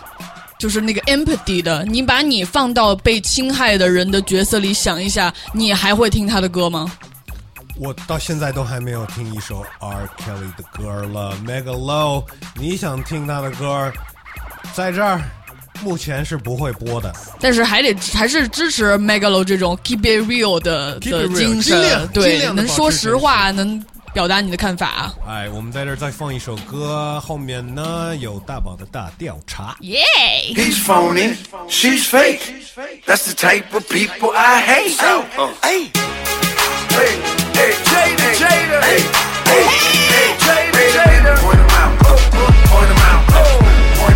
就是那个 empathy 的，你把你放到被侵害的人的角色里想一下，你还会听他的歌吗？我到现在都还没有听一首 R. Kelly 的歌了。Mega Low，你想听他的歌，在这儿目前是不会播的。但是还得还是支持 Megalo 这种 keep it real 的的 it real，精尽量神，对尽，量能说实话，能表达你的看法。哎，我们在这儿再放一首歌，后面呢有大宝的大调查。耶、He's phony, she's fake. That's the type of people I hate. Uh, hey, Jada, Jada, Jada, Jada. Out,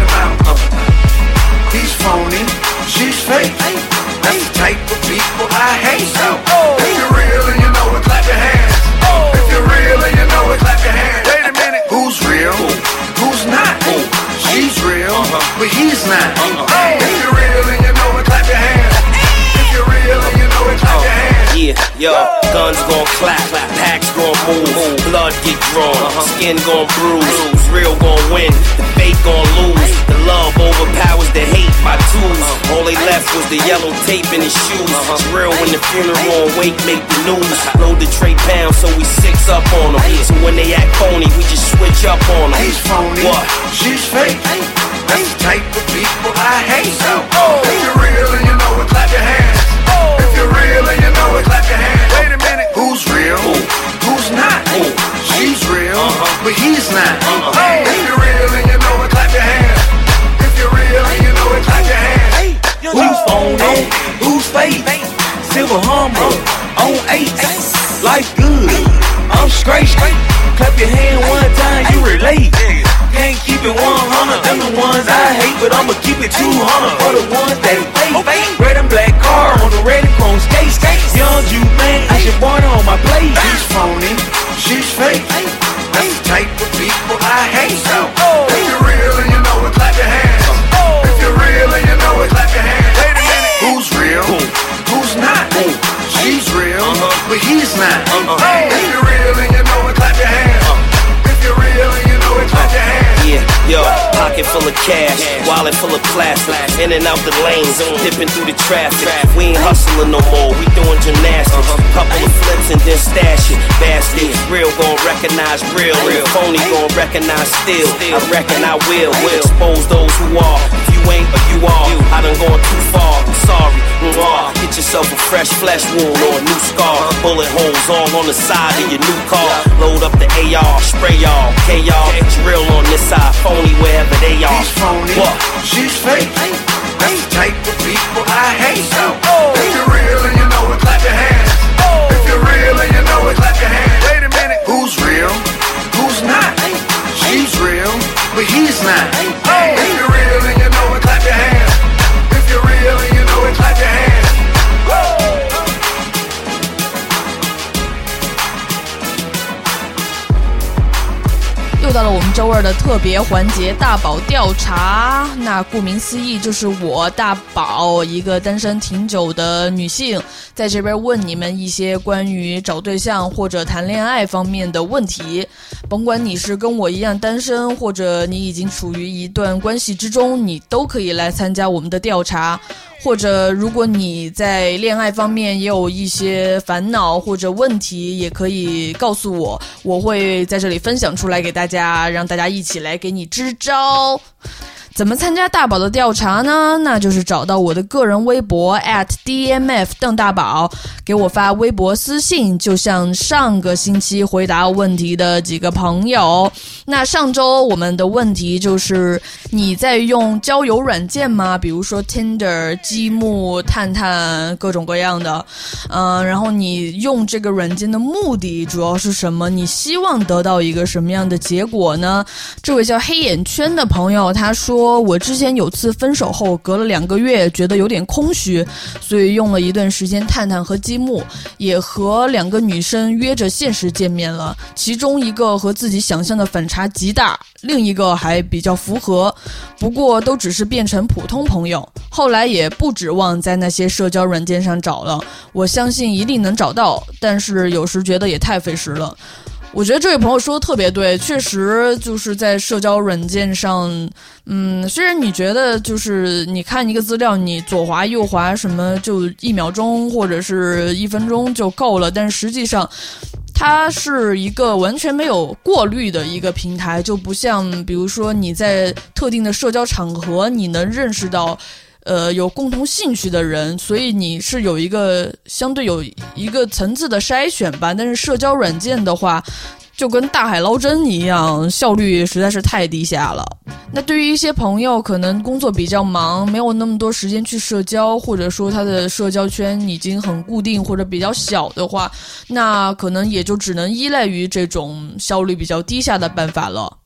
out, out. He's phony, she's fake. That's the type of people I hate. If you're real and you know it, clap your hands. If you're real and you know it, clap your hands. Wait a minute, who's real? Who's not? She's real, but he's not. Uh-huh. You're Yo, guns gon' clap, packs gon' move, blood get drawn, uh-huh. skin gon' bruise, real gon' win, the fake gon' lose. The love overpowers the hate, my tools. All uh-huh. they left was the yellow tape in his shoes. Uh-huh. It's real when the funeral wake make the news. Load the tray pound, so we six up on them. So when they act phony, we just switch up on them. He's phony. What? She's fake. That's the type of people I hate. so. If you're real and you know it, clap your hands. You're real and you know it, clap your hands. Wait a minute. Who's real? Who's not? She's real, uh-huh. but he's not. Uh-huh. If you're real and you know it, clap your hands. If you're real and you know it, clap your hands. Who's phony? Who's fake? Silver Hummer on eight. Life good. I'm straight. Clap your hand one time, you relate. Can't keep it 100, them the ones I hate, but I'ma keep it 200 for the ones that fake. Red and black car on the red and chrome skate. Young Jew man, I should born on my plate. He's phony. She's fake. That's the type of people I hate. Oh. If you're real and you know it, clap your hands. Oh. If you're real and you know it, clap your hands. Wait a minute. Who's real? Who's not? She's real, uh-huh. but he's not. Uh-huh. Pocket full of cash, wallet full of plastic, in and out the lanes, dipping through the traffic. We ain't hustling no more, we doing gymnastics. Couple of flips and then stash it. Bastard, real gon' recognize real, real. Phony gon' recognize still. I reckon I will, will expose those who are. If you ain't or you are, I done gone too far. I'm sorry. Get yourself a fresh flesh wound or a new scar. Bullet holes all on the side of your new car. Load up the AR, spray y'all, K y'all. It's real on this side, phony wherever they are. He's phony. What? She's fake. That's the type of people I hate. If you're oh. real and you know it, clap your hands. 别环节——大宝调查。那顾名思义，就是我大宝，一个单身挺久的女性，在这边问你们一些关于找对象或者谈恋爱方面的问题。甭管你是跟我一样单身，或者你已经处于一段关系之中，你都可以来参加我们的调查。或者，如果你在恋爱方面也有一些烦恼或者问题，也可以告诉我，我会在这里分享出来给大家，让大家一起来给你支招。怎么参加大宝的调查呢？那就是找到我的个人微博 at dmf 邓大宝，给我发微博私信，就像上个星期回答问题的几个朋友。那上周我们的问题就是你在用交友软件吗？比如说 Tinder、积木、探探，各种各样的。嗯、然后你用这个软件的目的主要是什么？你希望得到一个什么样的结果呢？这位叫黑眼圈的朋友他说，我之前有次分手后，隔了两个月，觉得有点空虚，所以用了一段时间探探和积木，也和两个女生约着现实见面了。其中一个和自己想象的反差极大，另一个还比较符合，不过都只是变成普通朋友。后来也不指望在那些社交软件上找了，我相信一定能找到，但是有时觉得也太费时了。我觉得这位朋友说的特别对，确实就是在社交软件上，嗯，虽然你觉得就是你看一个资料，你左滑右滑什么就一秒钟或者是一分钟就够了，但实际上。它是一个完全没有过滤的一个平台，就不像比如说你在特定的社交场合，你能认识到，呃，有共同兴趣的人，所以你是有一个相对有一个层次的筛选吧。但是社交软件的话，就跟大海捞针一样，效率实在是太低下了。那对于一些朋友，可能工作比较忙，没有那么多时间去社交，或者说他的社交圈已经很固定或者比较小的话，那可能也就只能依赖于这种效率比较低下的办法了。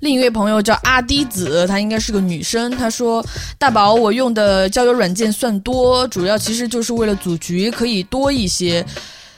另一位朋友叫阿滴子，她应该是个女生。她说：“大宝，我用的交友软件算多，主要其实就是为了组局可以多一些。”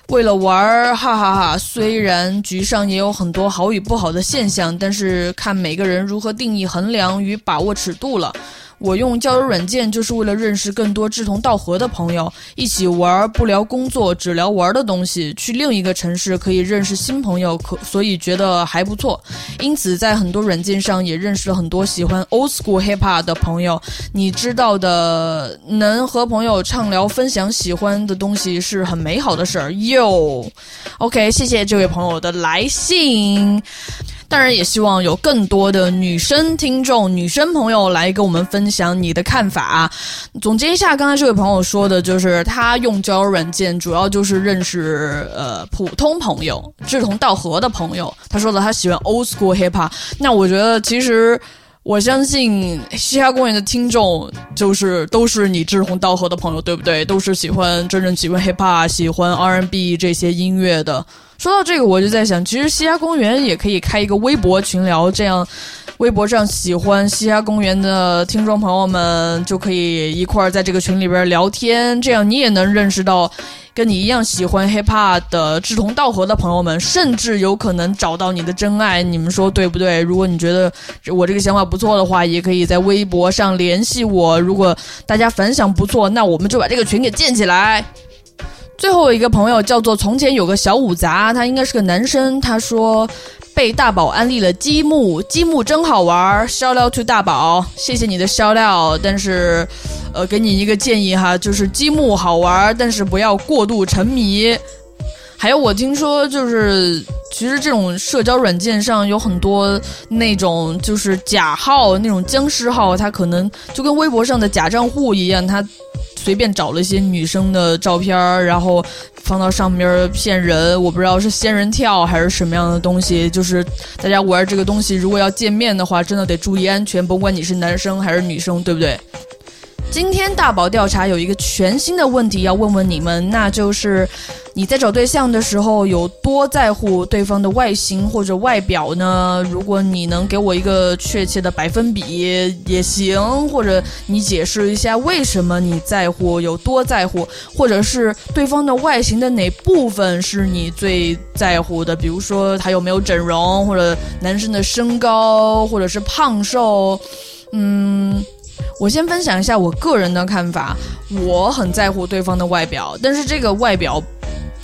为了玩儿，哈哈哈虽然局上也有很多好与不好的现象，但是看每个人如何定义、衡量与把握尺度了。我用交友软件就是为了认识更多志同道合的朋友，一起玩，不聊工作，只聊玩的东西。去另一个城市可以认识新朋友，可所以觉得还不错。因此，在很多软件上也认识了很多喜欢 old school hip hop 的朋友。你知道的，能和朋友畅聊、分享喜欢的东西是很美好的事儿。哟，OK，谢谢这位朋友的来信。当然，也希望有更多的女生听众、女生朋友来跟我们分享你的看法。总结一下，刚才这位朋友说的，就是他用交友软件主要就是认识呃普通朋友、志同道合的朋友。他说的，他喜欢 old school hip hop。那我觉得其实。我相信嘻哈公园的听众就是都是你志同道合的朋友，对不对？都是喜欢真正喜欢 hip hop、喜欢 R&B 这些音乐的。说到这个，我就在想，其实嘻哈公园也可以开一个微博群聊，这样微博上喜欢嘻哈公园的听众朋友们就可以一块儿在这个群里边聊天，这样你也能认识到跟你一样喜欢 hip hop 的志同道合的朋友们，甚至有可能找到你的真爱。你们说对不对？如果你觉得我这个想法不错的话，也可以在微博上联系我。如果大家反响不错，那我们就把这个群给建起来。最后一个朋友叫做从前有个小五杂，他应该是个男生。他说被大宝安利了积木，积木真好玩。Shout out to 大宝，谢谢你的 shout out。但是，呃，给你一个建议哈，就是积木好玩，但是不要过度沉迷。还有，我听说就是，其实这种社交软件上有很多那种就是假号，那种僵尸号，它可能就跟微博上的假账户一样，它随便找了一些女生的照片，然后放到上面骗人。我不知道是仙人跳还是什么样的东西。就是大家玩这个东西，如果要见面的话，真的得注意安全，甭管你是男生还是女生，对不对？今天大宝调查有一个全新的问题要问问你们，那就是你在找对象的时候有多在乎对方的外形或者外表呢？如果你能给我一个确切的百分比也行，或者你解释一下为什么你在乎，有多在乎，或者是对方的外形的哪部分是你最在乎的？比如说他有没有整容，或者男生的身高，或者是胖瘦，嗯。我先分享一下我个人的看法，我很在乎对方的外表，但是这个外表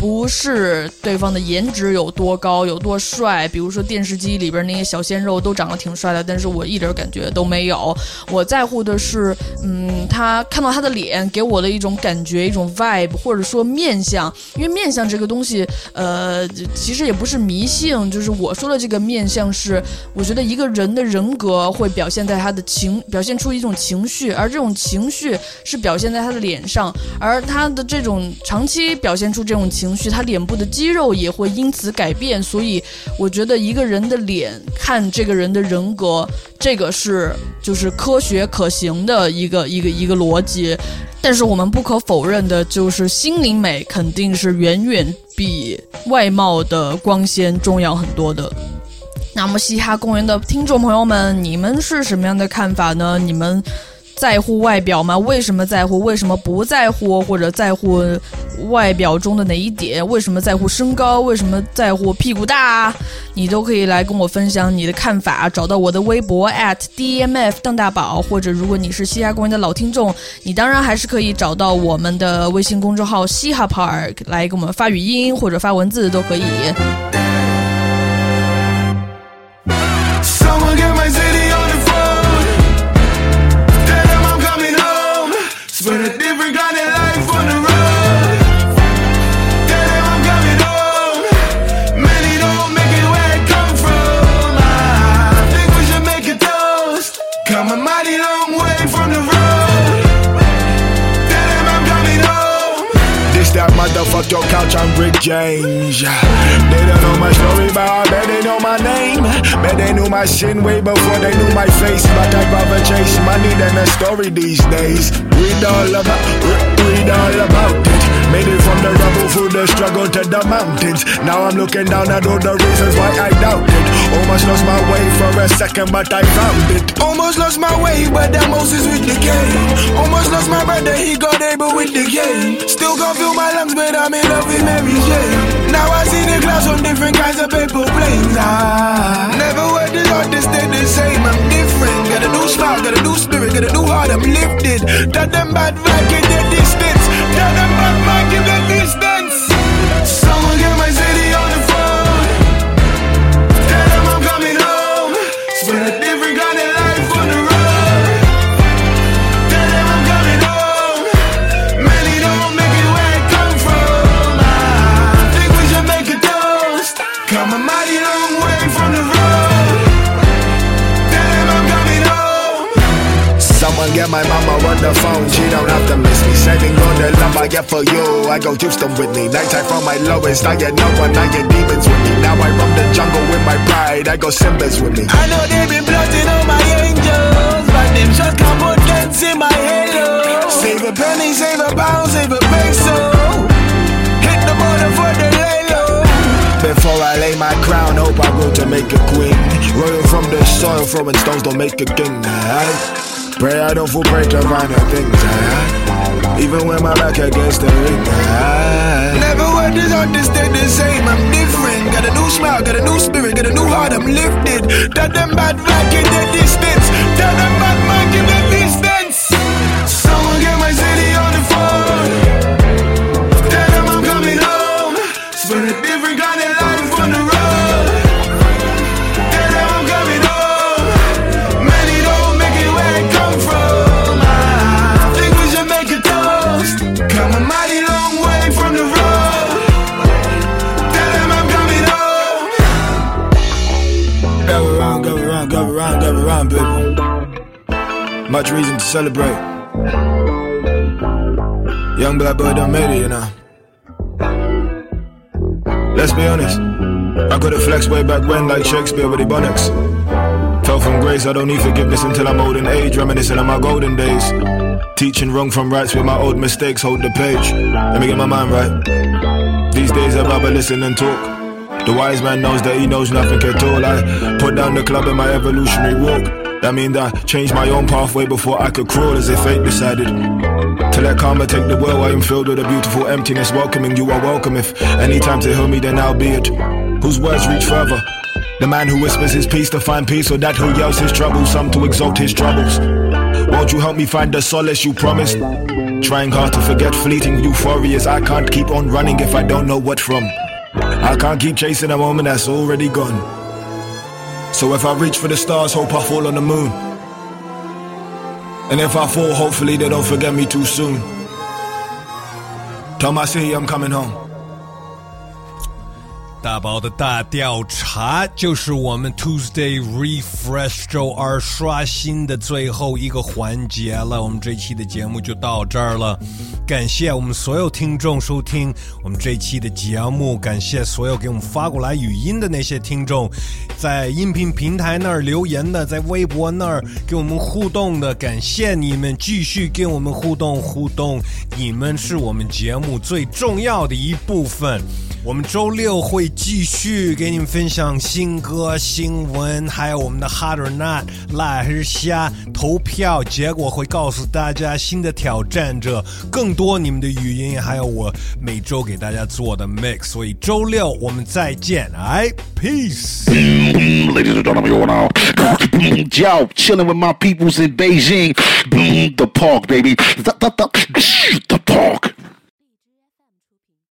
不是对方的颜值有多高、有多帅。比如说电视机里边那些小鲜肉都长得挺帅的，但是我一点感觉都没有。我在乎的是，嗯，他看到他的脸给我的一种感觉、一种 vibe，或者说面相。因为面相这个东西，呃，其实也不是迷信，就是我说的这个面相是，我觉得一个人的人格会表现在他的情，表现出一种情绪，而这种情绪是表现在他的脸上，而他的这种长期表现出这种情绪，他脸部的肌肉也会因此改变。所以，我觉得一个人的脸看这个人的人格，这个是就是科学可行的一个一个一个逻辑。但是我们不可否认的就是，心灵美肯定是远远比外貌的光鲜重要很多的。那么，嘻哈公园的听众朋友们，你们是什么样的看法呢？你们在乎外表吗？为什么在乎？为什么不在乎？或者在乎外表中的哪一点？为什么在乎身高？为什么在乎屁股大？你都可以来跟我分享你的看法。找到我的微博 at dmf 邓大宝，或者如果你是嘻哈公园的老听众，你当然还是可以找到我们的微信公众号嘻哈 park 来给我们发语音或者发文字都可以。Motherfuck your couch on Rick James. They don't know my story, but I bet they know my name. Bet they knew my sin way before they knew my face. But I'd rather chase money than a story these days. Read all about, re- read all about it. Made it from the rubble through the struggle to the mountains. Now I'm looking down at all the reasons why I doubted. Almost lost my way for a second, but I found it. Almost lost my way, but that Moses with the game. Almost lost my brother, he got able with the game. Still can't feel my lungs, but I'm in love with Mary Jane. Now I see the clouds on different kinds of paper planes. Ah, never were the to stay the same. I'm different, got a new smile, got a new spirit, got a new heart, I'm lifted. Tell them bad vibe, keep their distance. Tell them bad mind, keep their distance. Someone get my Someone get my mama on the phone, make make she don't have to miss Saving all the love I get for you, I go Houston with me. Nighttime from my lowest, I get no one, I get demons with me. Now I roam the jungle with my pride, I go Simba's with me. I know they been plotting on my angels, but them just can't put dents in my halo. Save a penny, save a pound, save a peso. Hit the border for the lay low. Before I lay my crown, hope I grow to make a queen. Royal from the soil, throwing stones don't make a king. Aye. Pray I don't fall prey to minor things. Even when my back against the ring. Never what is hard to stay the same. I'm different. Got a new smile, got a new spirit, got a new heart. I'm lifted. Tell them bad vibe, keep their distance. Tell them bad mind, keep their Much reason to celebrate. Young black boy done made it, you know. Let's be honest. I could have flexed way back when, like Shakespeare with Ebonics. Fell from grace, I don't need forgiveness until I'm old in age, reminiscing of my golden days. Teaching wrong from rights with my old mistakes, hold the page. Let me get my mind right. These days I'd rather listen and talk. The wise man knows that he knows nothing at all. I put down the club in my evolutionary walk. That means I changed my own pathway before I could crawl as if fate decided. To let karma take the wheel, I am filled with a beautiful emptiness. Welcoming you are welcome. If any time to heal me, then I'll be it. Whose words reach further? The man who whispers his peace to find peace, or that who yells his troubles, some to exalt his troubles. Won't you help me find the solace you promised? Trying hard to forget fleeting euphorias. I can't keep on running if I don't know what from. I can't keep chasing a moment that's already gone. So if I reach for the stars, hope I fall on the moon. And if I fall, hopefully they don't forget me too soon. Tell my city I'm coming home. 大宝的大调查就是我们 Tuesday Refresh 周二刷新的最后一个环节了。我们这期的节目就到这儿了，感谢我们所有听众收听我们这期的节目，感谢所有给我们发过来语音的那些听众，在音频平台那儿留言的，在微博那儿给我们互动的，感谢你们继续跟我们互动互动，你们是我们节目最重要的一部分。我们周六会继续给你们分享新歌、新闻，还有我们的 Hard or Not 辣还是虾投票结果会告诉大家新的挑战者，更多你们的语音，还有我每周给大家做的 mix。所以周六我们再见，哎，peace。Ladies and gentlemen, you're now Yo, chilling with my peoples in Beijing. Boom, the park, baby. The, the, the, the park.